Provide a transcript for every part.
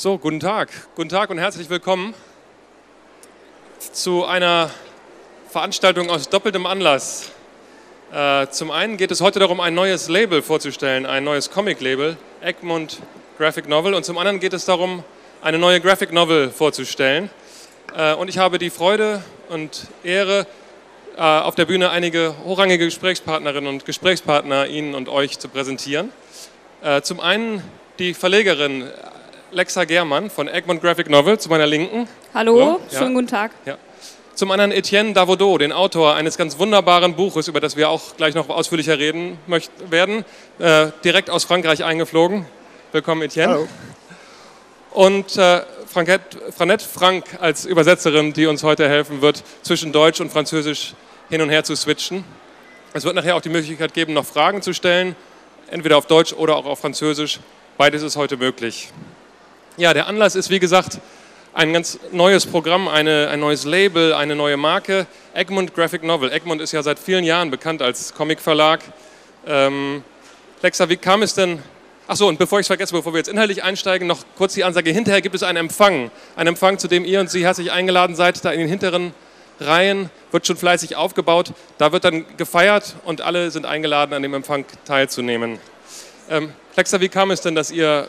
So, guten Tag. Guten Tag und herzlich willkommen zu einer Veranstaltung aus doppeltem Anlass. Äh, zum einen geht es heute darum, ein neues Label vorzustellen, ein neues Comic-Label, Egmont Graphic Novel. Und zum anderen geht es darum, eine neue Graphic Novel vorzustellen. Äh, und ich habe die Freude und Ehre, äh, auf der Bühne einige hochrangige Gesprächspartnerinnen und Gesprächspartner Ihnen und euch zu präsentieren. Zum einen die Verlegerin Lexa Germann von Egmont Graphic Novel zu meiner Linken. Hallo, Hallo. schönen ja. guten Tag. Ja. Zum anderen Etienne Davodeau, den Autor eines ganz wunderbaren Buches, über das wir auch gleich noch ausführlicher reden möchten, werden, äh, direkt aus Frankreich eingeflogen. Willkommen, Etienne. Hallo. Und äh, Franette Frank als Übersetzerin, die uns heute helfen wird, zwischen Deutsch und Französisch hin und her zu switchen. Es wird nachher auch die Möglichkeit geben, noch Fragen zu stellen, entweder auf Deutsch oder auch auf Französisch. Beides ist heute möglich. Ja, der Anlass ist, wie gesagt, ein ganz neues Programm, eine, ein neues Label, eine neue Marke, Egmont Graphic Novel. Egmont ist ja seit vielen Jahren bekannt als Comicverlag. Ähm, Lexa, wie kam es denn? Achso, und bevor ich es vergesse, bevor wir jetzt inhaltlich einsteigen, noch kurz die Ansage. Hinterher gibt es einen Empfang. Einen Empfang, zu dem ihr und Sie herzlich eingeladen seid. Da in den hinteren Reihen wird schon fleißig aufgebaut. Da wird dann gefeiert und alle sind eingeladen, an dem Empfang teilzunehmen. Ähm, Lexa, wie kam es denn, dass ihr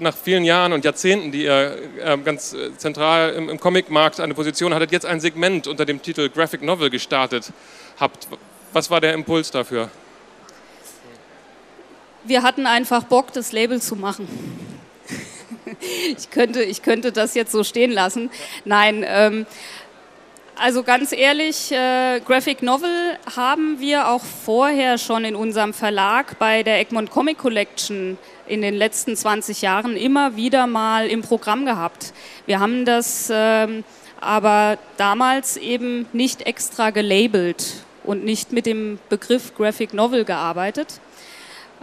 nach vielen Jahren und Jahrzehnten, die ihr ähm, ganz äh, zentral im, im Comicmarkt eine Position hattet, jetzt ein Segment unter dem Titel Graphic Novel gestartet habt. Was war der Impuls dafür? Wir hatten einfach Bock, das Label zu machen. ich, könnte, ich könnte das jetzt so stehen lassen. Nein, ähm, also ganz ehrlich, äh, Graphic Novel haben wir auch vorher schon in unserem Verlag bei der Egmont Comic Collection in den letzten 20 Jahren immer wieder mal im Programm gehabt. Wir haben das ähm, aber damals eben nicht extra gelabelt und nicht mit dem Begriff Graphic Novel gearbeitet.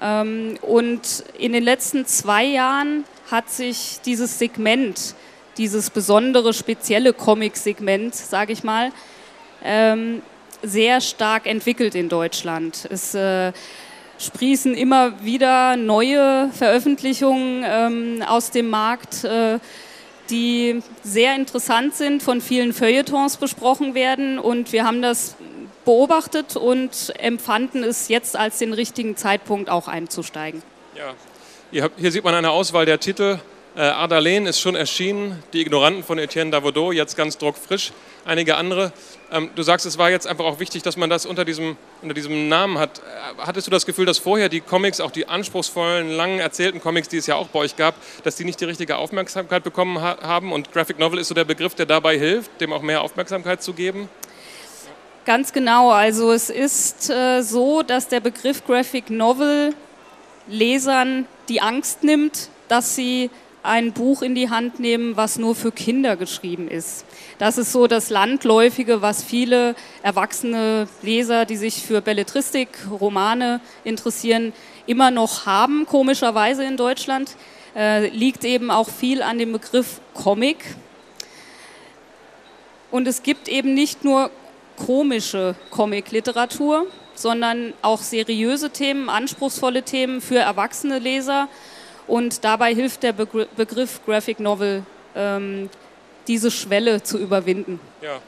Ähm, und in den letzten zwei Jahren hat sich dieses Segment dieses besondere, spezielle Comic-Segment, sage ich mal, ähm, sehr stark entwickelt in Deutschland. Es äh, sprießen immer wieder neue Veröffentlichungen ähm, aus dem Markt, äh, die sehr interessant sind, von vielen Feuilletons besprochen werden und wir haben das beobachtet und empfanden es jetzt als den richtigen Zeitpunkt auch einzusteigen. Ja, hier sieht man eine Auswahl der Titel äh, Ardalene ist schon erschienen, die Ignoranten von Etienne Davodeau, jetzt ganz druckfrisch, einige andere. Ähm, du sagst, es war jetzt einfach auch wichtig, dass man das unter diesem, unter diesem Namen hat. Äh, hattest du das Gefühl, dass vorher die Comics, auch die anspruchsvollen, lang erzählten Comics, die es ja auch bei euch gab, dass die nicht die richtige Aufmerksamkeit bekommen ha haben? Und Graphic Novel ist so der Begriff, der dabei hilft, dem auch mehr Aufmerksamkeit zu geben? Ganz genau. Also es ist äh, so, dass der Begriff Graphic Novel Lesern die Angst nimmt, dass sie ein Buch in die Hand nehmen, was nur für Kinder geschrieben ist. Das ist so das Landläufige, was viele erwachsene Leser, die sich für Belletristik, Romane interessieren, immer noch haben, komischerweise in Deutschland. Äh, liegt eben auch viel an dem Begriff Comic. Und es gibt eben nicht nur komische Comic-Literatur, sondern auch seriöse Themen, anspruchsvolle Themen für erwachsene Leser und dabei hilft der Begriff Graphic Novel, ähm, diese Schwelle zu überwinden. Ja.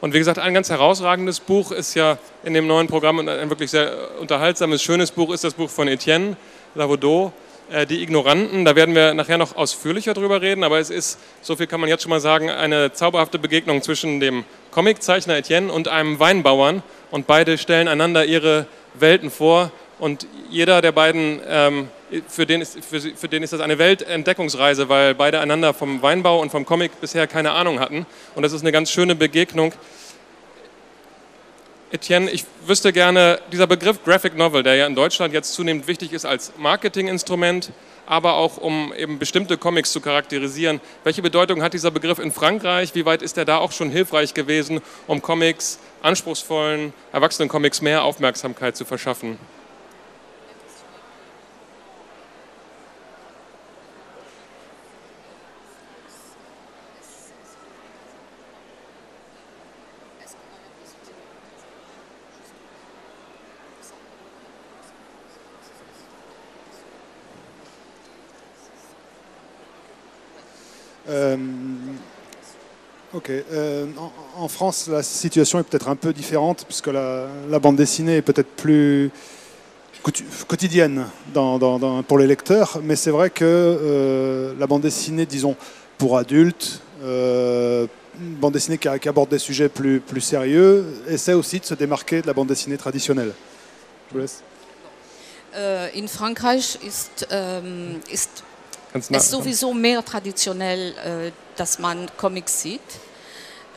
Und wie gesagt, ein ganz herausragendes Buch ist ja in dem neuen Programm und ein wirklich sehr unterhaltsames, schönes Buch ist das Buch von Etienne Lavaudot, äh, Die Ignoranten. Da werden wir nachher noch ausführlicher drüber reden, aber es ist, so viel kann man jetzt schon mal sagen, eine zauberhafte Begegnung zwischen dem Comiczeichner Etienne und einem Weinbauern und beide stellen einander ihre Welten vor und jeder der beiden ähm, für den, ist, für, für den ist das eine Weltentdeckungsreise, weil beide einander vom Weinbau und vom Comic bisher keine Ahnung hatten. Und das ist eine ganz schöne Begegnung. Etienne, ich wüsste gerne, dieser Begriff Graphic Novel, der ja in Deutschland jetzt zunehmend wichtig ist als Marketinginstrument, aber auch um eben bestimmte Comics zu charakterisieren. Welche Bedeutung hat dieser Begriff in Frankreich? Wie weit ist er da auch schon hilfreich gewesen, um Comics, anspruchsvollen, erwachsenen Comics mehr Aufmerksamkeit zu verschaffen? Euh, ok. Euh, en, France, la situation est peut-être un peu différente puisque la, bande dessinée est peut-être plus quotidienne pour les lecteurs, mais c'est vrai que euh, la bande dessinée, disons, pour adultes, bande dessinée qui, aborde des sujets plus, sérieux, essaie aussi de se démarquer de la bande dessinée traditionnelle. Je vous laisse. Es sowieso mehr traditionell, äh, dass man Comics sieht.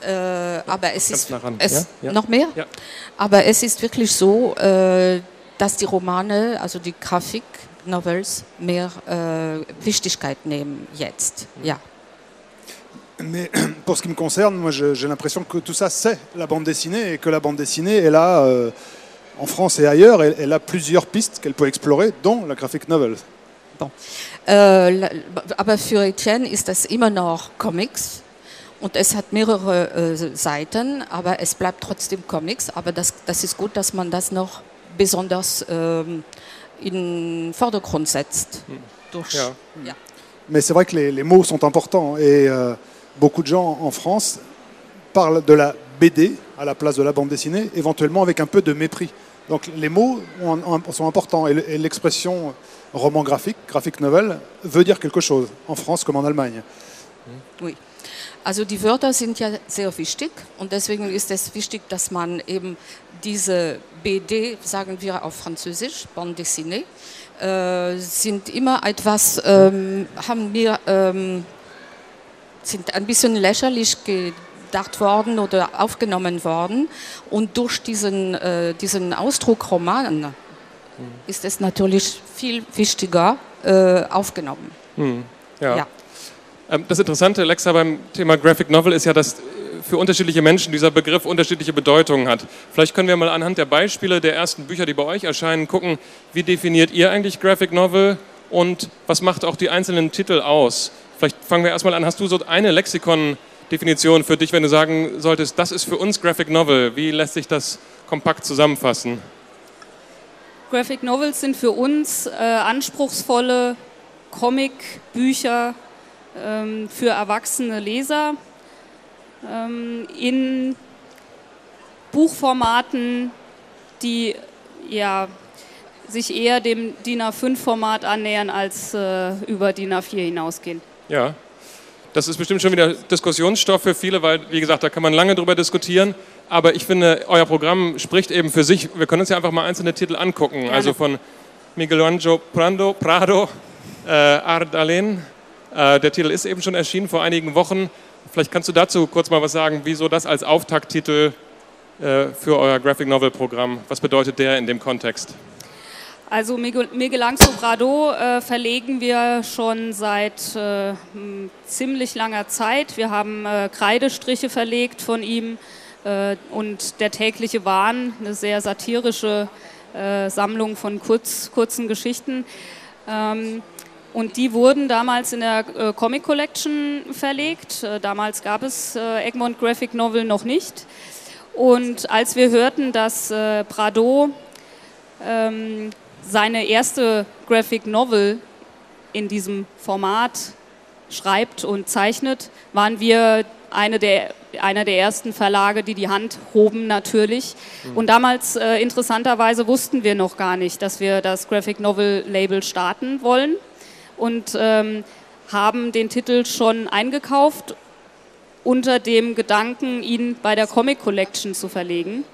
Äh, aber es ist es ja? Ja? noch mehr? Ja. Aber es ist wirklich so, äh, dass die Romane, also die Grafik, Novels, mehr äh, Wichtigkeit nehmen jetzt. Ja. Mais pour ce qui me concerne, moi j'ai l'impression que tout ça c'est la bande dessinée et que la bande dessinée est là euh, en France et ailleurs, elle, elle a plusieurs pistes qu'elle peut explorer, dont la graphic novel. Bon. Äh, aber für Etienne ist das immer noch Comics und es hat mehrere äh, Seiten, aber es bleibt trotzdem Comics. Aber das, das ist gut, dass man das noch besonders äh, in den Vordergrund setzt. Durch, ja. Ja. Mais c'est vrai que les, les, mots sont importants et euh, beaucoup de gens en France parlent de la BD à la place de la bande dessinée, éventuellement avec un peu de mépris. Donc les mots sont importants et l'expression roman graphique, graphic novel, veut dire quelque chose, en France comme en Allemagne. Oui. Also die Wörter sind ja sehr wichtig und deswegen ist es wichtig, dass man eben diese BD, sagen wir auf Französisch, Bande dessinée, äh, sind immer etwas, ähm, haben wir, ähm, sind ein bisschen lächerlich gedacht worden oder aufgenommen worden. Und durch diesen, äh, diesen Ausdruck Roman mhm. ist es natürlich viel wichtiger äh, aufgenommen. Mhm. Ja. ja. Ähm, das Interessante, Alexa, beim Thema Graphic Novel ist ja, dass für unterschiedliche Menschen dieser Begriff unterschiedliche Bedeutungen hat. Vielleicht können wir mal anhand der Beispiele der ersten Bücher, die bei euch erscheinen, gucken, wie definiert ihr eigentlich Graphic Novel und was macht auch die einzelnen Titel aus? Vielleicht fangen wir erstmal an. Hast du so eine Lexikon- Definition für dich, wenn du sagen solltest, das ist für uns Graphic Novel? Wie lässt sich das kompakt zusammenfassen? Graphic Novels sind für uns äh, anspruchsvolle Comic-Bücher ähm, für erwachsene Leser ähm, in Buchformaten, die ja, sich eher dem DIN A5-Format annähern als äh, über DIN A4 hinausgehen. Ja, das ist bestimmt schon wieder Diskussionsstoff für viele, weil, wie gesagt, da kann man lange drüber diskutieren. Aber ich finde, euer Programm spricht eben für sich. Wir können uns ja einfach mal einzelne Titel angucken. Gerne. Also von Miguel Angel Prado, Prado äh, Ardalen. Äh, der Titel ist eben schon erschienen vor einigen Wochen. Vielleicht kannst du dazu kurz mal was sagen, wieso das als Auftakttitel äh, für euer Graphic Novel Programm, was bedeutet der in dem Kontext? Also Miguel Angel Prado äh, verlegen wir schon seit äh, ziemlich langer Zeit. Wir haben äh, Kreidestriche verlegt von ihm äh, und der tägliche Wahn, eine sehr satirische äh, Sammlung von kurz, kurzen Geschichten. Ähm, und die wurden damals in der äh, Comic Collection verlegt. damals gab es Egmont Graphic Novel noch nicht. Und als wir hörten, dass Prado ähm, seine erste Graphic Novel in diesem Format schreibt und zeichnet, waren wir eine der, einer der ersten Verlage, die die Hand hoben natürlich. Mhm. Und damals äh, interessanterweise wussten wir noch gar nicht, dass wir das Graphic Novel Label starten wollen und ähm, haben den Titel schon eingekauft unter dem Gedanken, ihn bei der Comic Collection zu verlegen.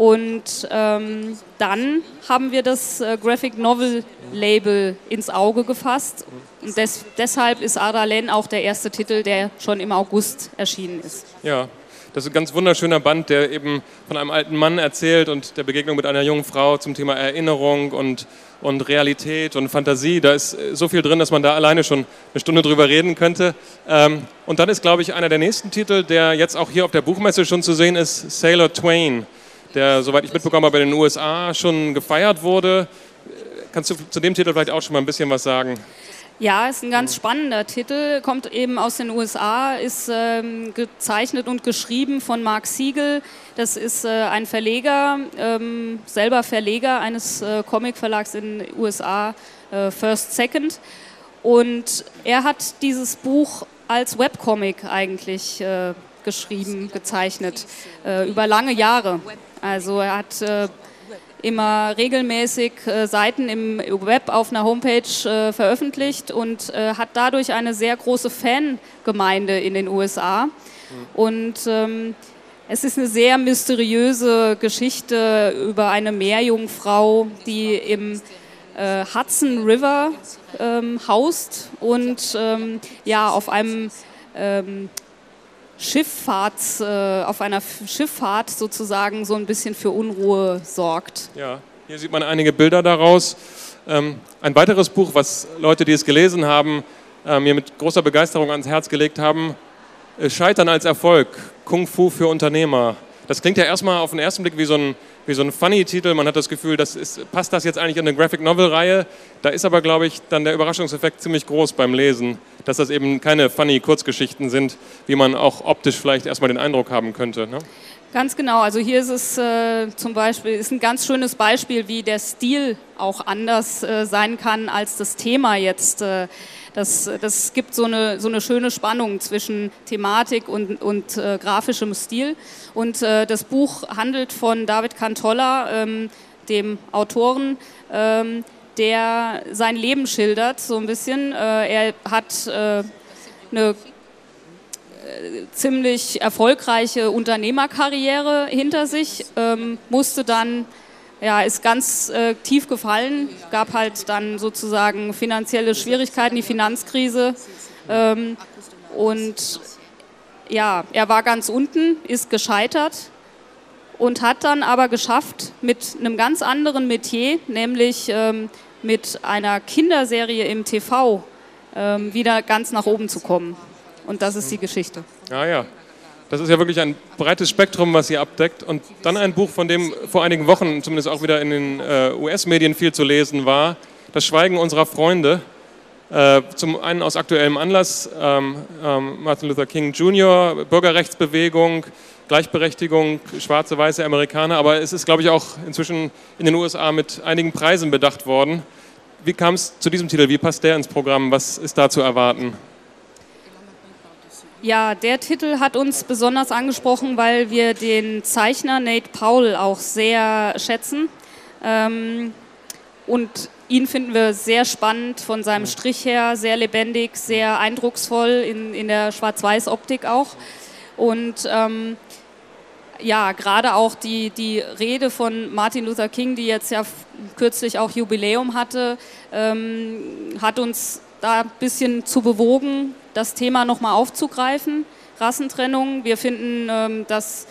Und ähm, dann haben wir das äh, Graphic Novel Label ins Auge gefasst. Und des, deshalb ist Adalen auch der erste Titel, der schon im August erschienen ist. Ja, das ist ein ganz wunderschöner Band, der eben von einem alten Mann erzählt und der Begegnung mit einer jungen Frau zum Thema Erinnerung und, und Realität und Fantasie. Da ist äh, so viel drin, dass man da alleine schon eine Stunde drüber reden könnte. Ähm, und dann ist, glaube ich, einer der nächsten Titel, der jetzt auch hier auf der Buchmesse schon zu sehen ist, Sailor Twain der, soweit ich mitbekommen habe, in den USA schon gefeiert wurde. Kannst du zu dem Titel vielleicht auch schon mal ein bisschen was sagen? Ja, ist ein ganz spannender Titel, kommt eben aus den USA, ist ähm, gezeichnet und geschrieben von Mark Siegel. Das ist äh, ein Verleger, ähm, selber Verleger eines äh, Comicverlags in den USA, äh, First Second. Und er hat dieses Buch als Webcomic eigentlich äh, geschrieben, gezeichnet, äh, über lange Jahre. Also er hat äh, immer regelmäßig äh, Seiten im Web auf einer Homepage äh, veröffentlicht und äh, hat dadurch eine sehr große Fangemeinde in den USA. Und ähm, es ist eine sehr mysteriöse Geschichte über eine Meerjungfrau, die im äh, Hudson River ähm, haust und ähm, ja auf einem ähm, Schifffahrts, äh, auf einer Schifffahrt sozusagen so ein bisschen für Unruhe sorgt. Ja, hier sieht man einige Bilder daraus. Ähm, ein weiteres Buch, was Leute, die es gelesen haben, äh, mir mit großer Begeisterung ans Herz gelegt haben, äh, Scheitern als Erfolg, Kung Fu für Unternehmer. Das klingt ja erstmal auf den ersten Blick wie so ein, wie so ein Funny-Titel. Man hat das Gefühl, das ist, passt das jetzt eigentlich in eine Graphic Novel-Reihe? Da ist aber, glaube ich, dann der Überraschungseffekt ziemlich groß beim Lesen, dass das eben keine Funny-Kurzgeschichten sind, wie man auch optisch vielleicht erstmal den Eindruck haben könnte. Ne? Ganz genau. Also hier ist es äh, zum Beispiel ist ein ganz schönes Beispiel, wie der Stil auch anders äh, sein kann als das Thema jetzt. Äh, das, das gibt so eine, so eine schöne Spannung zwischen Thematik und, und äh, grafischem Stil. Und äh, das Buch handelt von David Cantolla, ähm, dem Autoren, ähm, der sein Leben schildert, so ein bisschen. Äh, er hat äh, eine äh, ziemlich erfolgreiche Unternehmerkarriere hinter sich, ähm, musste dann ja, ist ganz äh, tief gefallen. Gab halt dann sozusagen finanzielle Schwierigkeiten, die Finanzkrise. Ähm, und ja, er war ganz unten, ist gescheitert und hat dann aber geschafft, mit einem ganz anderen Metier, nämlich ähm, mit einer Kinderserie im TV, ähm, wieder ganz nach oben zu kommen. Und das ist die Geschichte. Ja, ja. Das ist ja wirklich ein breites Spektrum, was ihr abdeckt. Und dann ein Buch, von dem vor einigen Wochen zumindest auch wieder in den äh, US-Medien viel zu lesen war, Das Schweigen unserer Freunde. Äh, zum einen aus aktuellem Anlass, ähm, ähm, Martin Luther King Jr., Bürgerrechtsbewegung, Gleichberechtigung, schwarze, weiße Amerikaner, aber es ist, glaube ich, auch inzwischen in den USA mit einigen Preisen bedacht worden. Wie kam es zu diesem Titel? Wie passt der ins Programm? Was ist da zu erwarten? Ja, der Titel hat uns besonders angesprochen, weil wir den Zeichner Nate Powell auch sehr schätzen. Ähm, und ihn finden wir sehr spannend von seinem Strich her, sehr lebendig, sehr eindrucksvoll in, in der Schwarz-Weiß-Optik auch. Und ähm, ja, gerade auch die, die Rede von Martin Luther King, die jetzt ja kürzlich auch Jubiläum hatte, ähm, hat uns da ein bisschen zu bewogen, das Thema nochmal aufzugreifen, Rassentrennung. Wir finden, ähm, dass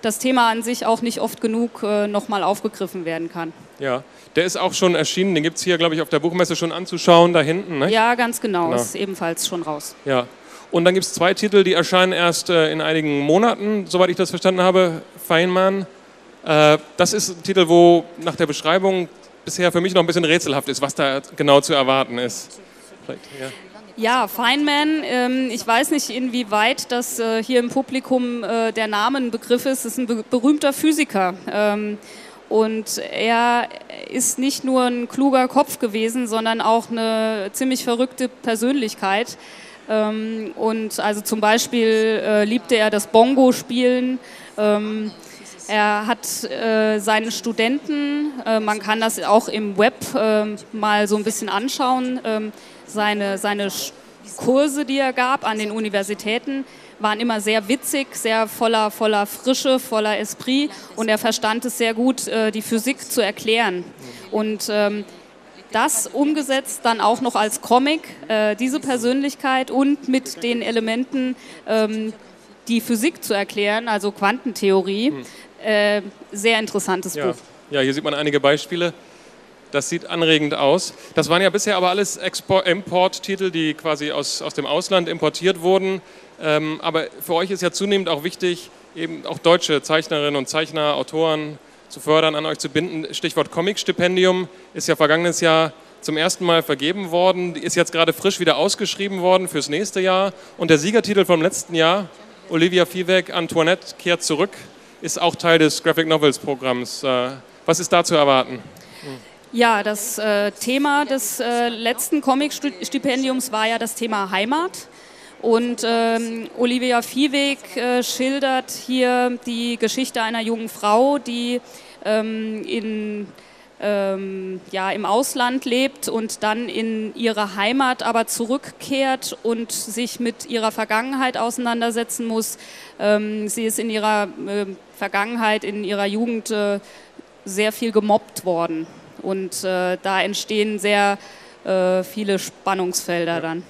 das Thema an sich auch nicht oft genug äh, nochmal aufgegriffen werden kann. Ja, der ist auch schon erschienen, den gibt es hier, glaube ich, auf der Buchmesse schon anzuschauen, da hinten. Ne? Ja, ganz genau, genau, ist ebenfalls schon raus. Ja, und dann gibt es zwei Titel, die erscheinen erst äh, in einigen Monaten, soweit ich das verstanden habe. Feynman, äh, das ist ein Titel, wo nach der Beschreibung bisher für mich noch ein bisschen rätselhaft ist, was da genau zu erwarten ist. Ja. Ja, Feynman, ähm, ich weiß nicht, inwieweit das äh, hier im Publikum äh, der Name ein Begriff ist. Das ist ein be berühmter Physiker. Ähm, und er ist nicht nur ein kluger Kopf gewesen, sondern auch eine ziemlich verrückte Persönlichkeit. Ähm, und also zum Beispiel äh, liebte er das Bongo-Spielen. Ähm, er hat äh, seine Studenten, äh, man kann das auch im Web äh, mal so ein bisschen anschauen, ähm, seine, seine Kurse, die er gab an den Universitäten, waren immer sehr witzig, sehr voller, voller Frische, voller Esprit und er verstand es sehr gut, äh, die Physik zu erklären. Und ähm, das umgesetzt dann auch noch als Comic, äh, diese Persönlichkeit und mit den Elementen, ähm, die Physik zu erklären, also Quantentheorie. Hm. Äh, sehr interessantes ja. Buch. Ja, hier sieht man einige Beispiele. Das sieht anregend aus. Das waren ja bisher aber alles Import-Titel, die quasi aus, aus dem Ausland importiert wurden. Ähm, aber für euch ist ja zunehmend auch wichtig, eben auch deutsche Zeichnerinnen und Zeichner, Autoren zu fördern, an euch zu binden. Stichwort Comic-Stipendium ist ja vergangenes Jahr zum ersten Mal vergeben worden, ist jetzt gerade frisch wieder ausgeschrieben worden fürs nächste Jahr. Und der Siegertitel vom letzten Jahr, Olivia Viehweg, Antoinette kehrt zurück, ist auch Teil des Graphic Novels Programms. Äh, was ist da zu erwarten? Ja, das äh, Thema des äh, letzten Comic-Stipendiums war ja das Thema Heimat. Und ähm, Olivia Viehweg äh, schildert hier die Geschichte einer jungen Frau, die ähm, in, ähm, ja, im Ausland lebt und dann in ihre Heimat aber zurückkehrt und sich mit ihrer Vergangenheit auseinandersetzen muss. Ähm, sie ist in ihrer äh, Vergangenheit, in ihrer Jugend äh, sehr viel gemobbt worden und äh, da entstehen sehr äh, viele Spannungsfelder ja. dann.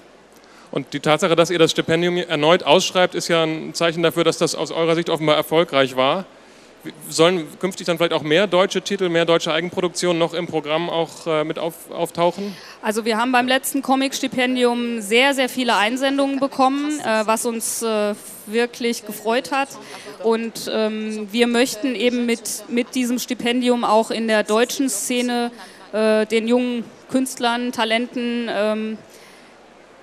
Und die Tatsache, dass ihr das Stipendium erneut ausschreibt, ist ja ein Zeichen dafür, dass das aus eurer Sicht offenbar erfolgreich war. Sollen künftig dann vielleicht auch mehr deutsche Titel, mehr deutsche Eigenproduktionen noch im Programm auch äh, mit auf, auftauchen? Also wir haben beim letzten Comic-Stipendium sehr, sehr viele Einsendungen bekommen, äh, was uns äh, wirklich gefreut hat. Und ähm, wir möchten eben mit, mit diesem Stipendium auch in der deutschen Szene äh, den jungen Künstlern, Talenten ähm,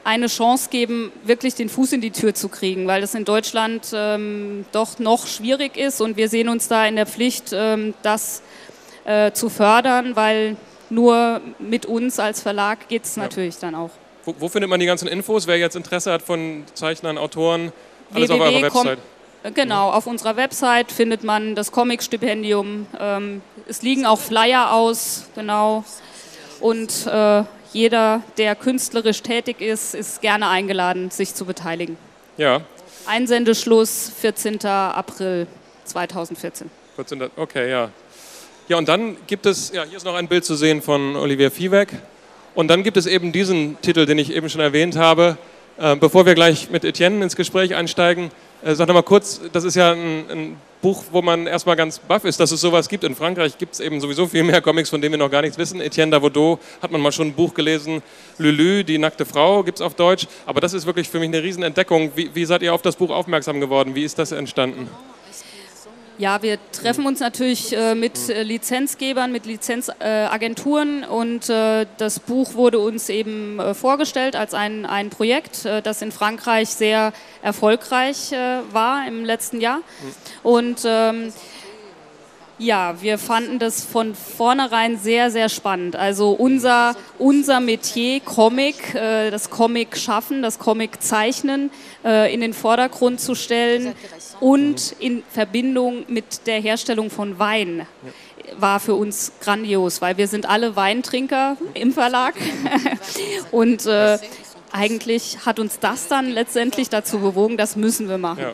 eine Chance geben, wirklich den Fuß in die Tür zu kriegen, weil das in Deutschland ähm, doch noch schwierig ist und wir sehen uns da in der Pflicht, ähm, das äh, zu fördern, weil nur mit uns als Verlag geht es ja. natürlich dann auch. Wo, wo, findet man die ganzen Infos? Wer jetzt Interesse hat von Zeichnern, Autoren, alles auf eurer Website? Äh, genau, auf unserer Website findet man das Comic-Stipendium. Ähm, es liegen auch Flyer aus, genau. Und äh, jeder, der künstlerisch tätig ist, ist gerne eingeladen, sich zu beteiligen. Ja. Einsendeschluss 14. April 2014. 14. Okay, ja. Ja, und dann gibt es, ja, hier ist noch ein Bild zu sehen von Olivier Viehweg. Und dann gibt es eben diesen Titel, den ich eben schon erwähnt habe. Äh, bevor wir gleich mit Etienne ins Gespräch einsteigen, äh, sag noch mal kurz, das ist ja ein, ein Buch, wo man erstmal ganz baff ist, dass es sowas gibt. In Frankreich gibt es eben sowieso viel mehr Comics, von denen wir noch gar nichts wissen. Etienne Davodeau hat man mal schon ein Buch gelesen. Lulu, die nackte Frau, gibt es auf Deutsch. Aber das ist wirklich für mich eine Riesenentdeckung. Wie, wie seid ihr auf das Buch aufmerksam geworden? Wie ist das entstanden? Ja, wir treffen uns natürlich äh, mit äh, Lizenzgebern, mit Lizenzagenturen äh, und äh, das Buch wurde uns eben äh, vorgestellt als ein, ein Projekt, äh, das in Frankreich sehr erfolgreich war im letzten Jahr. Und ähm, ja, wir fanden das von vornherein sehr, sehr spannend. Also unser, unser Metier Comic, äh, das Comic schaffen, das Comic zeichnen, äh, in den Vordergrund zu stellen und in Verbindung mit der Herstellung von Wein war für uns grandios, weil wir sind alle Weintrinker im Verlag und äh, eigentlich hat uns das dann letztendlich dazu bewogen, das müssen wir machen. Ja.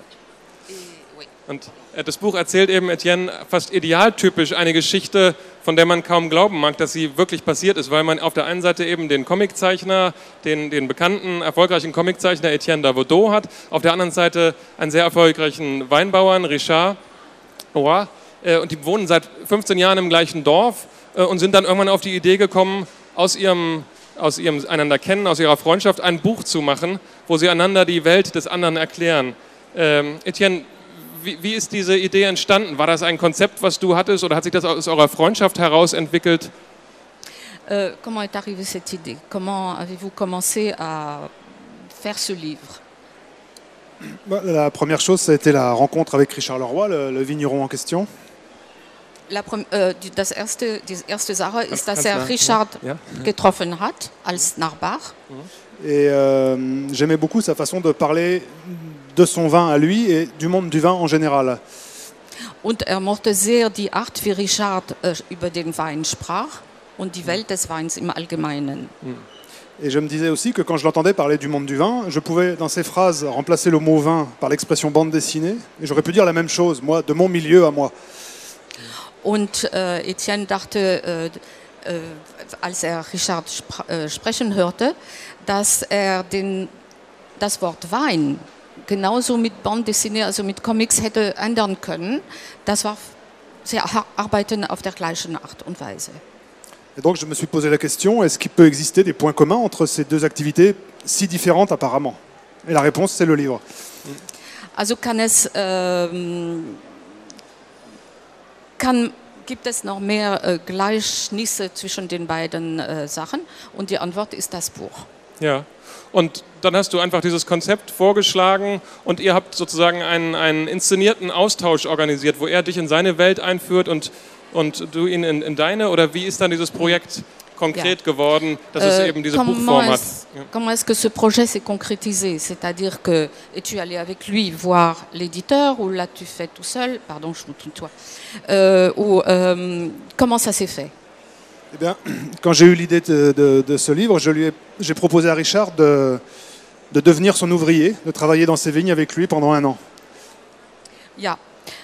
Und das Buch erzählt eben Etienne fast idealtypisch eine Geschichte, von der man kaum glauben mag, dass sie wirklich passiert ist, weil man auf der einen Seite eben den Comiczeichner, den, den bekannten, erfolgreichen Comiczeichner Etienne Davodeau hat, auf der anderen Seite einen sehr erfolgreichen Weinbauern, Richard Roy, äh, und die wohnen seit 15 Jahren im gleichen Dorf äh, und sind dann irgendwann auf die Idee gekommen, aus ihrem aus ihrem einander kennen, aus ihrer Freundschaft ein Buch zu machen, wo sie einander die Welt des anderen erklären. Ähm, Etienne, wie, wie, ist diese Idee entstanden? War das ein Konzept, was du hattest oder hat sich das aus eurer Freundschaft heraus entwickelt? Euh, comment est arrivée cette idée Comment avez-vous commencé à faire ce livre La première chose, ça a été la rencontre avec Richard Leroy, le, le vigneron en question. La, äh, das erste, die erste Sache ist, dass er Richard ja. getroffen hat als Nachbar. Et euh, j'aimais beaucoup sa façon de parler de son vin à lui et du monde du vin en général. Und er mochte sehr die Art, wie Richard äh, über den Wein sprach und die Welt des Weins im Allgemeinen. Et je me disais aussi que quand je l'entendais parler du monde du vin, je pouvais dans ses phrases remplacer le mot vin par l'expression bande dessinée. Et j'aurais pu dire la même chose, moi, de mon milieu à moi. Und äh, Etienne dachte, äh, äh, als er Richard spr äh, sprechen hörte, dass er den, das Wort Wein genauso mit Bande dessinée, also mit Comics hätte ändern können. Das war, sie arbeiten auf der gleichen Art und Weise. Et donc je me suis posé la question, est-ce qu'il peut exister des points communs entre ces deux activités si différentes apparemment Et la réponse, c'est le livre. Also kann es, ähm, kann, gibt es noch mehr äh, Gleichnisse zwischen den beiden äh, Sachen? Und die Antwort ist das Buch. Ja, und dann hast du einfach dieses Konzept vorgeschlagen und ihr habt sozusagen einen, einen inszenierten Austausch organisiert, wo er dich in seine Welt einführt und und du ihn in, in deine? Oder wie ist dann dieses Projekt konkret geworden, dass es Euh, eben diese Buchform hat? Comment est-ce que ce projet s'est concrétisé? C'est-à-dire que es-tu allé avec lui voir l'éditeur ou l'as-tu fait tout seul? Pardon, je me tutoie. Euh, ou euh, comment ça s'est fait Eh bien, quand j'ai eu l'idée de, de- de ce livre, je lui ai- j'ai proposé à Richard de, de devenir son ouvrier, de travailler dans ses vignes avec lui pendant un an. Ja,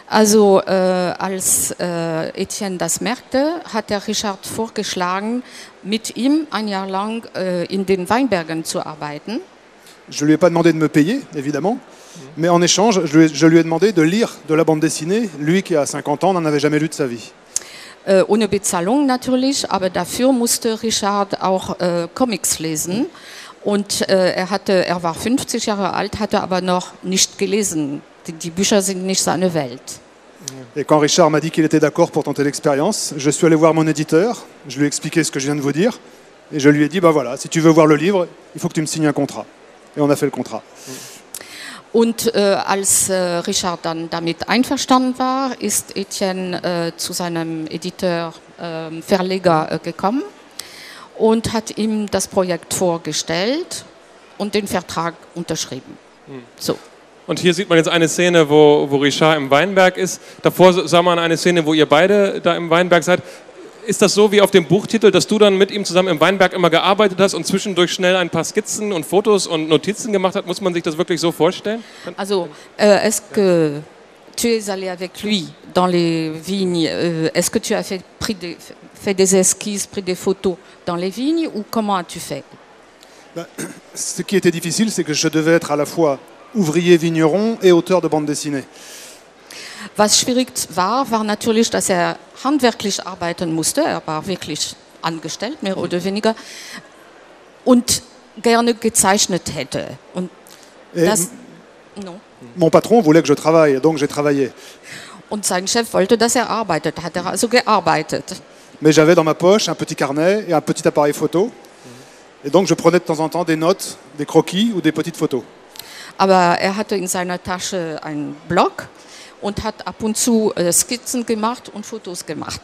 also äh, als äh, Etienne das merkte, hat der Richard vorgeschlagen, mit ihm ein Jahr lang äh, in den Weinbergen zu arbeiten. Je lui ai pas demandé de me payer, évidemment, mais en échange, je lui, ai, je lui ai demandé de lire de la bande dessinée. Lui qui a 50 ans n'en avait jamais lu de sa vie. Äh, ohne Bezahlung natürlich, aber dafür musste Richard auch äh, Comics lesen. Und äh, er, hatte, er war 50 Jahre alt, hatte aber noch nicht gelesen. Die, die Bücher sind nicht seine Welt. Et quand Richard m'a dit qu'il était d'accord pour tenter l'expérience, je suis allé voir mon éditeur, je lui ai expliqué ce que je viens de vous dire, et je lui ai dit, bah voilà, si tu veux voir le livre, il faut que tu me signes un contrat. Et on a fait le contrat. Und äh, als äh, Richard dann damit einverstanden war, ist Etienne äh, zu seinem Editeur, äh, Verleger äh, gekommen und hat ihm das Projekt vorgestellt und den Vertrag unterschrieben. So. Und hier sieht man jetzt eine Szene, wo, wo Richard im Weinberg ist. Davor sah man eine Szene, wo ihr beide da im Weinberg seid. Ist das so wie auf dem Buchtitel, dass du dann mit ihm zusammen im Weinberg immer gearbeitet hast und zwischendurch schnell ein paar Skizzen und Fotos und Notizen gemacht hast? Muss man sich das wirklich so vorstellen? Also, euh, est-ce que tu es allé avec lui dans les vignes euh, Est-ce que tu as fait, pris des, fait des esquisses, pris des photos dans les vignes ou comment as-tu fait Ce qui était difficile, c'est que je devais être à la fois ouvrier vigneron et auteur de bande dessinée. Was schwierig war, war natürlich, dass er handwerklich arbeiten musste. Er war wirklich angestellt, mehr oder weniger, und gerne gezeichnet hätte. Und das, no. mon patron voulait que je travaille, donc j'ai travaillé. Und sein Chef wollte, dass er arbeitet, hat er also gearbeitet. Mais j'avais dans ma poche un petit carnet et un petit appareil photo. Et donc je prenais de temps en temps des notes, des croquis ou des petites photos. Aber er hatte in seiner Tasche einen Block und hat ab und zu äh, Skizzen gemacht und Fotos gemacht.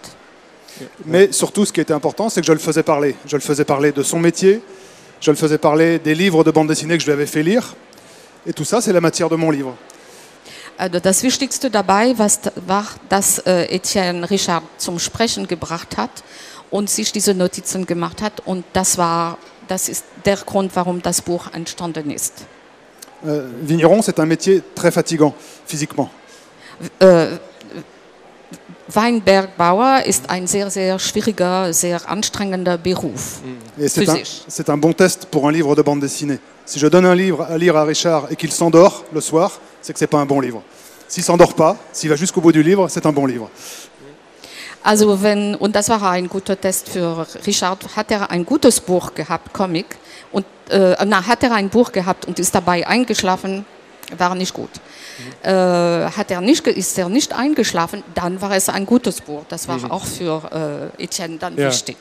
Mais surtout, ce qui était important, c'est que je le faisais parler. Je le faisais parler de son métier, je le faisais parler des livres de bande dessinée que je lui avais fait lire. Et tout ça, c'est la matière de mon livre. Also das Wichtigste dabei was, war, dass äh, Etienne Richard zum Sprechen gebracht hat und sich diese Notizen gemacht hat. Und das, war, das ist der Grund, warum das Buch entstanden ist. Euh, vigneron, c'est un métier très fatigant physiquement. Äh, Weinbergbauer ist ein sehr, sehr schwieriger, sehr anstrengender Beruf. C'est un, un bon test pour un livre de bande dessinée. Si je donne un livre à lire à Richard et qu'il s'endort le soir, c'est que c'est pas un bon livre. S'il s'endort pas, s'il va jusqu'au bout du livre, c'est un bon livre. Also wenn, und das war ein guter Test für Richard, hat er ein gutes Buch gehabt, Comic, und äh, na, hat er ein Buch gehabt und ist dabei eingeschlafen, war nicht gut. Äh, hat er nicht, ist er nicht eingeschlafen, dann war es ein gutes Buch. Das war auch für äh, Etienne dann Ja. wichtig.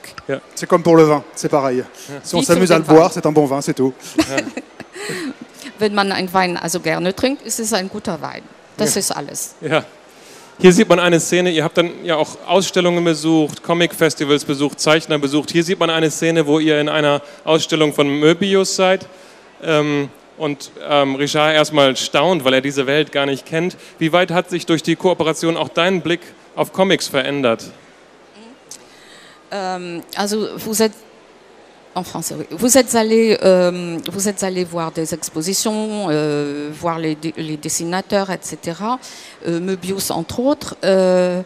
C'est comme pour le vin, c'est pareil. Si on Wie s'amuse für à le boire, c'est un bon vin, c'est tout. Wenn man einen Wein also gerne trinkt, ist es ein guter Wein. Das ist alles. Ja. Hier sieht man eine Szene, ihr habt dann ja auch Ausstellungen besucht, Comic-Festivals besucht, Zeichner besucht. Hier sieht man eine Szene, wo ihr in einer Ausstellung von Möbius seid. Ähm, und ähm, Richard erstmal staunt, weil er diese Welt gar nicht kennt. Wie weit hat sich durch die Kooperation auch dein Blick auf Comics verändert? Euh, also vous êtes en français, oui. Vous êtes allé, euh, vous êtes allé voir des expositions, euh, voir les, les dessinateurs, etc. euh, entre autres. Euh,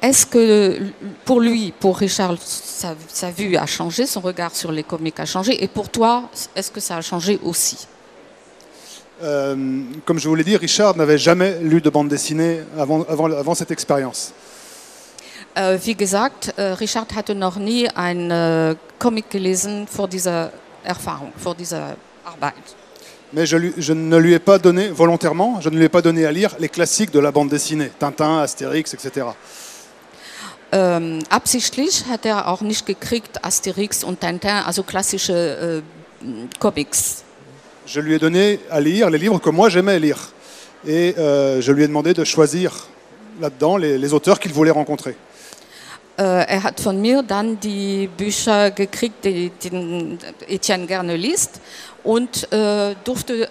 Est-ce que pour lui, pour Richard, sa, sa vue a changé, son regard sur les comics a changé, et pour toi, est-ce que ça a changé aussi? Euh, comme je vous l'ai dit, Richard n'avait jamais lu de bande dessinée avant, avant, avant cette expérience. Äh, wie gesagt, äh, Richard hatte noch nie ein äh, Comic gelesen vor dieser Erfahrung, vor dieser Arbeit. Mais je, lui- je ne lui ai pas donné, volontairement, je ne lui ai pas donné à lire les classiques de la bande dessinée, Tintin, Astérix, etc. Ähm, absichtlich hat er auch nicht gekriegt Asterix und Tintin, also klassische äh, Comics. Je lui ai donné à lire les livres que moi j'aimais lire. Et euh, je lui ai demandé de choisir là-dedans les, les auteurs qu'il voulait rencontrer. Äh, er hat von mir dann die Bücher gekriegt, die, die Etienne gerne liest und äh, durfte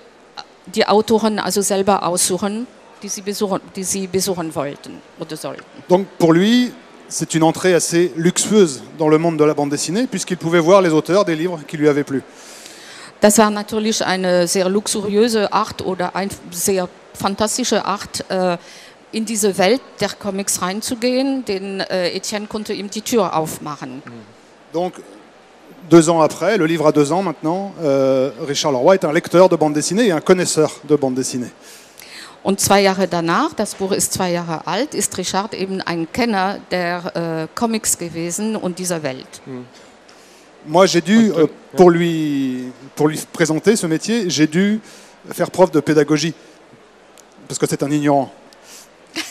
die Autoren also selber aussuchen, die sie besuchen, die sie besuchen wollten oder sollten. Donc pour lui, c'est une entrée assez luxueuse dans le monde de la bande dessinée, puisqu'il pouvait voir les auteurs des livres qui lui avaient plu. Das war natürlich eine sehr luxuriöse Art oder eine sehr fantastische Art, äh, in diese Welt der Comics reinzugehen, denn äh, Etienne konnte ihm die Tür aufmachen. Donc, deux ans après, le livre a deux ans maintenant, euh, Richard Leroy est un lecteur de bande dessinée et un connaisseur de bande dessinée. Und zwei Jahre danach, das Buch ist zwei Jahre alt, ist Richard eben ein Kenner der äh, Comics gewesen und dieser Welt. Moi, j'ai dû, euh, pour, lui, pour lui présenter ce métier, j'ai dû faire preuve de pédagogie, parce que c'est un ignorant.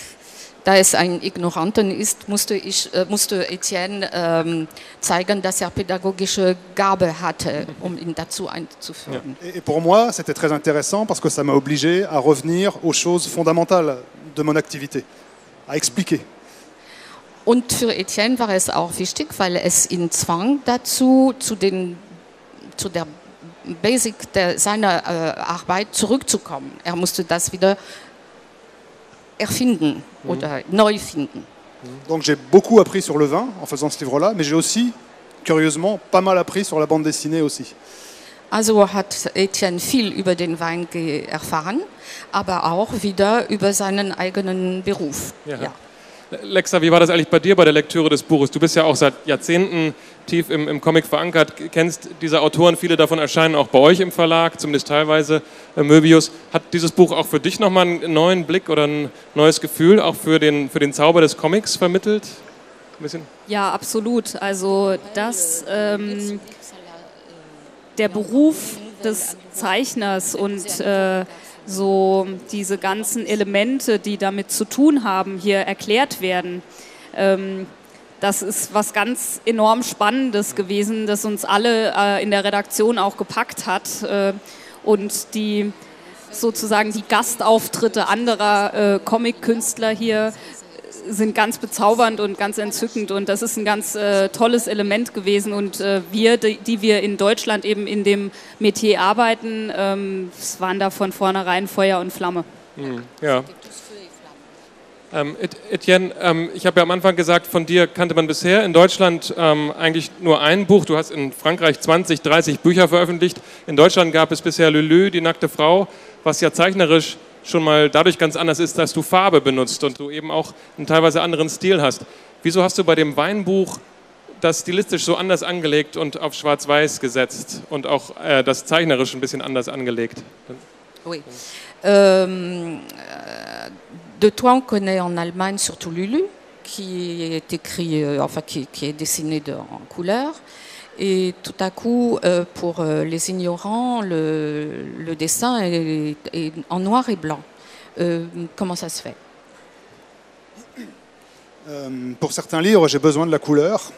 Da es ein Ignoranten ist, musste, ich, äh, musste Etienne ähm, zeigen, dass er pädagogische Gabe hatte, um ihn dazu einzuführen. Et, et pour moi, c'était très intéressant parce que ça m'a obligé à revenir aux choses fondamentales de mon activité, à expliquer. Und für Etienne war es auch wichtig, weil es ihn zwang dazu, zu, den, zu der Basic der, seiner äh, Arbeit zurückzukommen. Er musste das wieder erfinden oder neu finden. Donc j'ai beaucoup appris sur le vin en faisant ce livre-là, mais j'ai aussi, curieusement, pas mal appris sur la bande dessinée aussi. Also hat Etienne viel über den Wein erfahren, aber auch wieder über seinen eigenen Beruf. Ja. Lexa, wie war das eigentlich bei dir bei der Lektüre des Buches? Du bist ja auch seit Jahrzehnten tief im, im Comic verankert, kennst diese Autoren, viele davon erscheinen auch bei euch im Verlag, zumindest teilweise äh, Möbius. Hat dieses Buch auch für dich nochmal einen neuen Blick oder ein neues Gefühl auch für den, für den Zauber des Comics vermittelt? Ein bisschen? Ja, absolut. Also das, ähm, der Beruf des Zeichners und äh, so diese ganzen Elemente, die damit zu tun haben, hier erklärt werden. Ähm, das ist was ganz enorm Spannendes gewesen, das uns alle äh, in der Redaktion auch gepackt hat äh, und die sozusagen die Gastauftritte anderer äh, Comic-Künstler hier sind ganz bezaubernd und ganz entzückend und das ist ein ganz äh, tolles Element gewesen und äh, wir, die, die wir in Deutschland eben in dem Metier arbeiten, ähm, es waren da von vornherein Feuer und Flamme. Ja. Ähm, Et- Etienne, ähm, ich habe ja am Anfang gesagt, von dir kannte man bisher in Deutschland ähm, eigentlich nur ein Buch. Du hast in Frankreich 20, 30 Bücher veröffentlicht. In Deutschland gab es bisher Lulü, die nackte Frau, was ja zeichnerisch schon mal dadurch ganz anders ist, dass du Farbe benutzt und du eben auch einen teilweise anderen Stil hast. Wieso hast du bei dem Weinbuch das stilistisch so anders angelegt und auf Schwarz-Weiß gesetzt und auch äh, das zeichnerisch ein bisschen anders angelegt? Oui. Euh, euh, de toi, on connaît en Allemagne surtout Lulu, qui est écrit, euh, enfin qui, qui est dessiné de- en couleur. Et tout à coup, euh, pour euh, les ignorants, le, le dessin est, est en noir et blanc. Euh, comment ça se fait? Euh, pour certains livres, j'ai besoin de la couleur.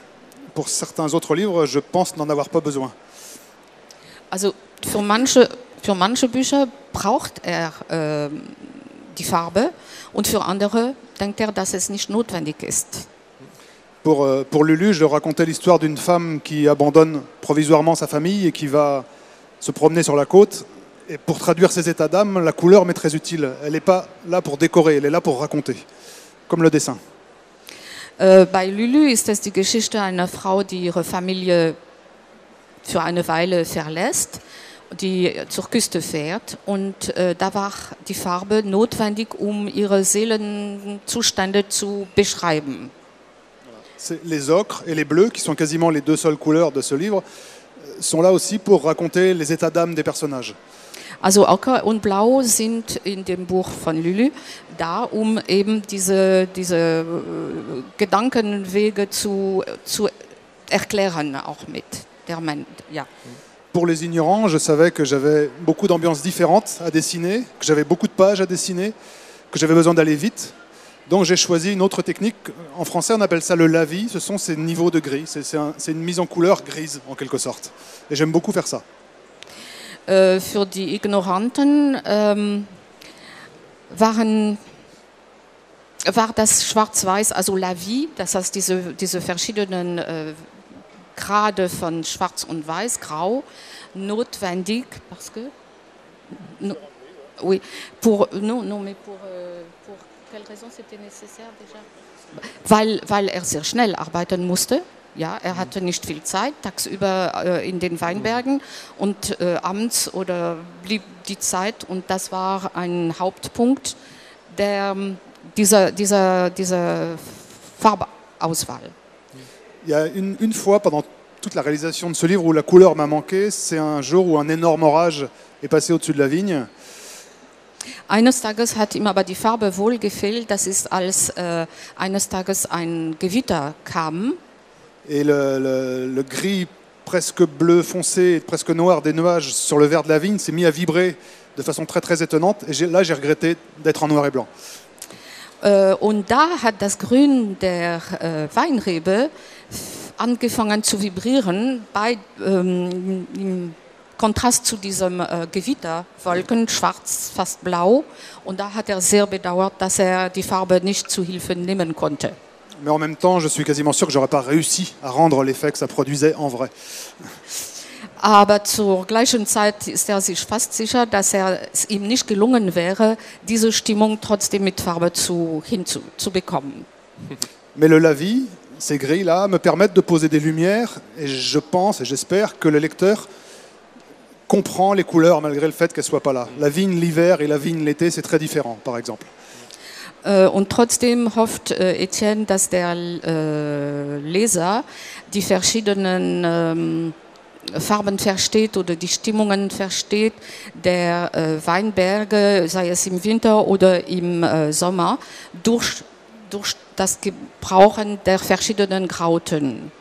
Pour certains autres livres, je pense n'en avoir pas besoin. Also für manche, für manche Bücher braucht er ähm, die Farbe und für andere denkt er, dass es nicht notwendig ist. Pour, euh, pour Lulu, je racontais l'histoire d'une femme qui abandonne provisoirement sa famille et qui va se promener sur la côte. Et pour traduire ses états d'âme, la couleur m'est très utile. Elle n'est pas là pour décorer, elle est là pour raconter, comme le dessin. Äh, bei Lulu ist es die Geschichte einer Frau, die ihre Familie für eine Weile verlässt, die zur Küste fährt. Und äh, da war die Farbe notwendig, um ihre Seelenzustände zu beschreiben. Les ocres et les bleus, qui sont quasiment les deux seules couleurs de ce livre, euh, sont là aussi pour raconter les états d'âme des personnages. Also Ocker und Blau sind in dem Buch von Lülü da, um eben diese, diese äh, Gedankenwege zu, zu erklären, auch mit der Men ja. Pour les ignorants, je savais que j'avais beaucoup d'ambiances différentes à dessiner, que j'avais beaucoup de pages à dessiner, que j'avais besoin d'aller vite. Donc j'ai choisi une autre technique. En français, on appelle ça le lavis. Ce sont ces niveaux de gris. C'est un- une mise en couleur grise, en quelque sorte. Et j'aime beaucoup faire ça. Äh, für die Ignoranten ähm, waren war das Schwarz-Weiß, also La Vie, das heißt diese, diese verschiedenen äh, Grade von Schwarz und Weiß, Grau, notwendig, parce que, no, oui, pour, non, non, mais pour, euh, pour quelle raison c'était nécessaire déjà? Weil, weil er sehr schnell arbeiten musste. Ja, er hatte nicht viel Zeit tagsüber äh, in den Weinbergen und äh, abends oder blieb die Zeit und das war ein Hauptpunkt der, dieser, dieser, dieser Farbauswahl. Il y a une, une fois pendant toute la réalisation de ce livre où la couleur m'a manqué, c'est un jour où un énorme orage est passé au-dessus de la vigne. Eines Tages hat ihm aber die Farbe wohl gefehlt. Das ist, als äh, eines Tages ein Gewitter kam. Et le, le- le gris presque bleu foncé presque noir des nuages sur le vert de la vigne s'est mis à vibrer de façon très très étonnante. Et là, j'ai regretté d'être en noir et blanc. Äh, und da hat das Grün der äh, Weinrebe angefangen zu vibrieren bei, ähm, Kontrast zu diesem äh, Gewitterwolken, schwarz, fast blau. Und da hat er sehr bedauert, dass er die Farbe nicht zu Hilfe nehmen konnte. Mais en même temps, je suis quasiment sûr que j'aurais pas réussi à rendre l'effet que ça produisait en vrai. Aber zur gleichen Zeit ist er sich fast sicher, dass er, es ihm nicht gelungen wäre, diese Stimmung trotzdem mit Farbe zu, hinzubekommen. Mais le lavis, ces grilles-là, me permettent de poser des lumières et je pense et j'espère que le lecteur comprend les couleurs malgré le fait qu'elles soient pas là. La vigne l'hiver et la vigne l'été, c'est très différent, par exemple. Äh, Und trotzdem hofft äh, Etienne, dass der äh, Leser die verschiedenen ähm, Farben versteht oder die Stimmungen versteht der Weinberge, sei es im Winter oder im Sommer, durch, durch das Gebrauchen der verschiedenen Grautönen.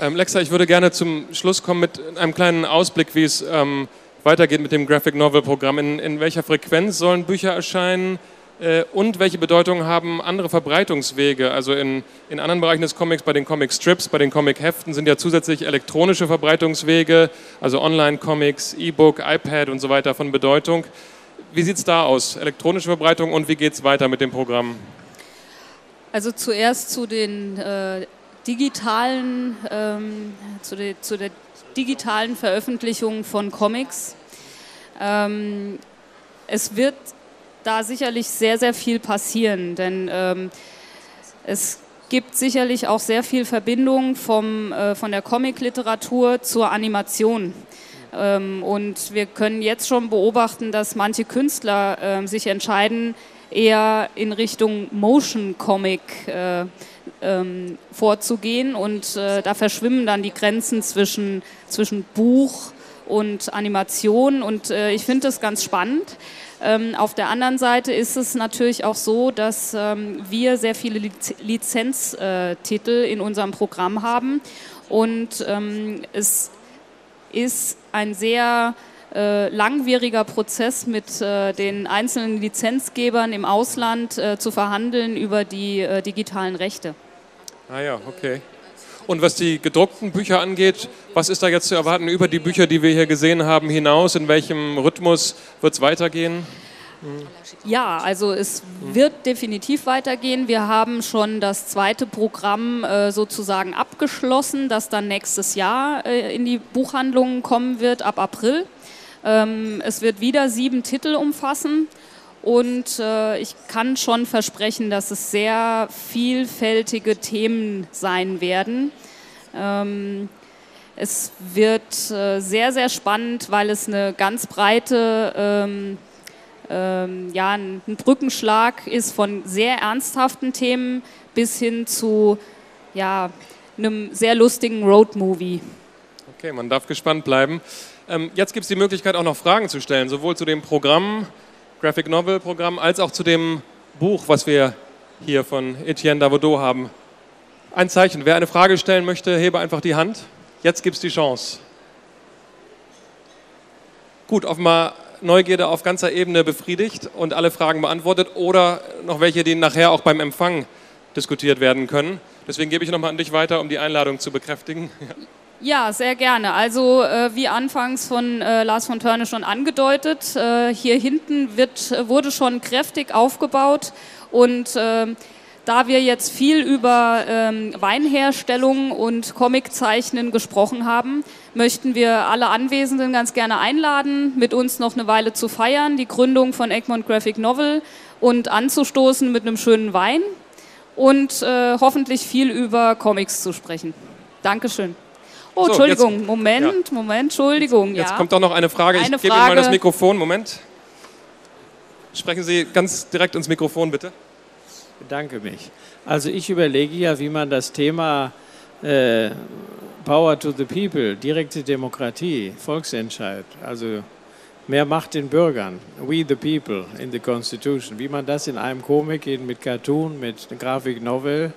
Ähm, Lexa, ich würde gerne zum Schluss kommen mit einem kleinen Ausblick, wie es ähm, weitergeht mit dem Graphic Novel Programm. In, in welcher Frequenz sollen Bücher erscheinen äh, und welche Bedeutung haben andere Verbreitungswege? Also in, in anderen Bereichen des Comics, bei den Comic Strips, bei den Comic Heften sind ja zusätzlich elektronische Verbreitungswege, also Online-Comics, E-Book, iPad und so weiter von Bedeutung. Wie sieht es da aus? Elektronische Verbreitung und wie geht es weiter mit dem Programm? Also zuerst zu den äh, digitalen, ähm, zu, de, zu der digitalen Veröffentlichung von Comics. Ähm, es wird da sicherlich sehr, sehr viel passieren, denn ähm, es gibt sicherlich auch sehr viel Verbindung vom, äh, von der Comic-Literatur zur Animation. Ähm, und wir können jetzt schon beobachten, dass manche Künstler ähm, sich entscheiden, eher in Richtung Motion Comic äh, ähm, vorzugehen. Und äh, da verschwimmen dann die Grenzen zwischen, zwischen Buch und Animation. Und äh, ich finde das ganz spannend. Ähm, auf der anderen Seite ist es natürlich auch so, dass ähm, wir sehr viele Liz Lizenztitel in unserem Programm haben. Und ähm, es ist ein sehr äh, langwieriger Prozess mit äh, den einzelnen Lizenzgebern im Ausland äh, zu verhandeln über die äh, digitalen Rechte. Ah ja, okay. Und was die gedruckten Bücher angeht, was ist da jetzt zu erwarten über die Bücher, die wir hier gesehen haben, hinaus? In welchem Rhythmus wird es weitergehen? Ja, also es wird definitiv weitergehen. Wir haben schon das zweite Programm äh, sozusagen abgeschlossen, das dann nächstes Jahr äh, in die Buchhandlungen kommen wird, ab April. Ähm, es wird wieder sieben Titel umfassen und äh, ich kann schon versprechen, dass es sehr vielfältige Themen sein werden. Ähm, es wird äh, sehr, sehr spannend, weil es eine ganz breite, ähm, ähm, ja, ein ein Brückenschlag ist von sehr ernsthaften Themen bis hin zu ja, einem sehr lustigen Roadmovie. Okay, man darf gespannt bleiben. Ähm, jetzt gibt es die Möglichkeit, auch noch Fragen zu stellen, sowohl zu dem Programm, Graphic Novel Programm, als auch zu dem Buch, was wir hier von Etienne Davodeau haben. Ein Zeichen. Wer eine Frage stellen möchte, hebe einfach die Hand. Jetzt gibt es die Chance. Gut, offenbar Neugierde auf ganzer Ebene befriedigt und alle Fragen beantwortet oder noch welche, die nachher auch beim Empfang diskutiert werden können. Deswegen gebe ich nochmal an dich weiter, um die Einladung zu bekräftigen. Ja, sehr gerne. Also äh, wie anfangs von äh, Lars von Törne schon angedeutet, äh, hier hinten wird, wurde schon kräftig aufgebaut und ähm, da wir jetzt viel über ähm, Weinherstellung und Comiczeichnen gesprochen haben, möchten wir alle Anwesenden ganz gerne einladen, mit uns noch eine Weile zu feiern, die Gründung von Egmont Graphic Novel und anzustoßen mit einem schönen Wein und äh, hoffentlich viel über Comics zu sprechen. Dankeschön. Oh, so, Entschuldigung, jetzt, Moment, ja. Moment, Entschuldigung. Jetzt ja. kommt doch noch eine Frage. Eine ich gebe Ihnen mal das Mikrofon. Moment. Sprechen Sie ganz direkt ins Mikrofon, bitte bedanke mich. Also ich überlege ja, wie man das Thema äh, Power to the People, direkte Demokratie, Volksentscheid, also mehr Macht den Bürgern, we the people in the Constitution, wie man das in einem Komik, mit Cartoon, mit Grafiknovel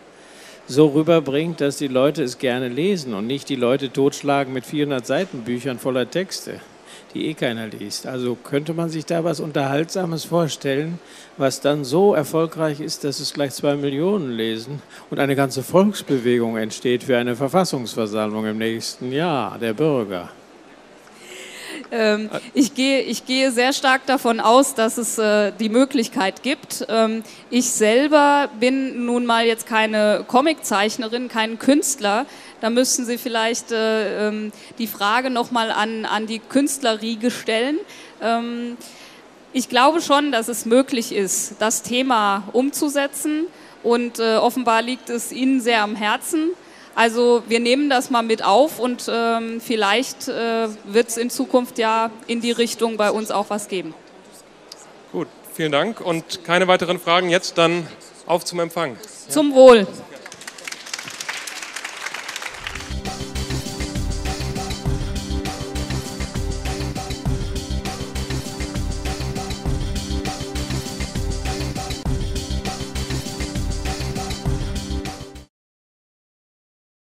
so rüberbringt, dass die Leute es gerne lesen und nicht die Leute totschlagen mit 400 Seiten Büchern voller Texte die eh keiner liest. Also könnte man sich da was Unterhaltsames vorstellen, was dann so erfolgreich ist, dass es gleich zwei Millionen lesen und eine ganze Volksbewegung entsteht für eine Verfassungsversammlung im nächsten Jahr der Bürger. Ähm, ich, gehe, ich gehe sehr stark davon aus, dass es äh, die Möglichkeit gibt. Ähm, ich selber bin nun mal jetzt keine Comiczeichnerin, kein Künstler. Da müssten Sie vielleicht äh, ähm, die Frage nochmal an, an die Künstlerriege stellen. Ähm, ich glaube schon, dass es möglich ist, das Thema umzusetzen. Und äh, offenbar liegt es Ihnen sehr am Herzen. Also wir nehmen das mal mit auf und ähm, vielleicht äh, wird es in Zukunft ja in die Richtung bei uns auch was geben. Gut, vielen Dank und keine weiteren Fragen. Jetzt dann auf zum Empfang. Zum Wohl.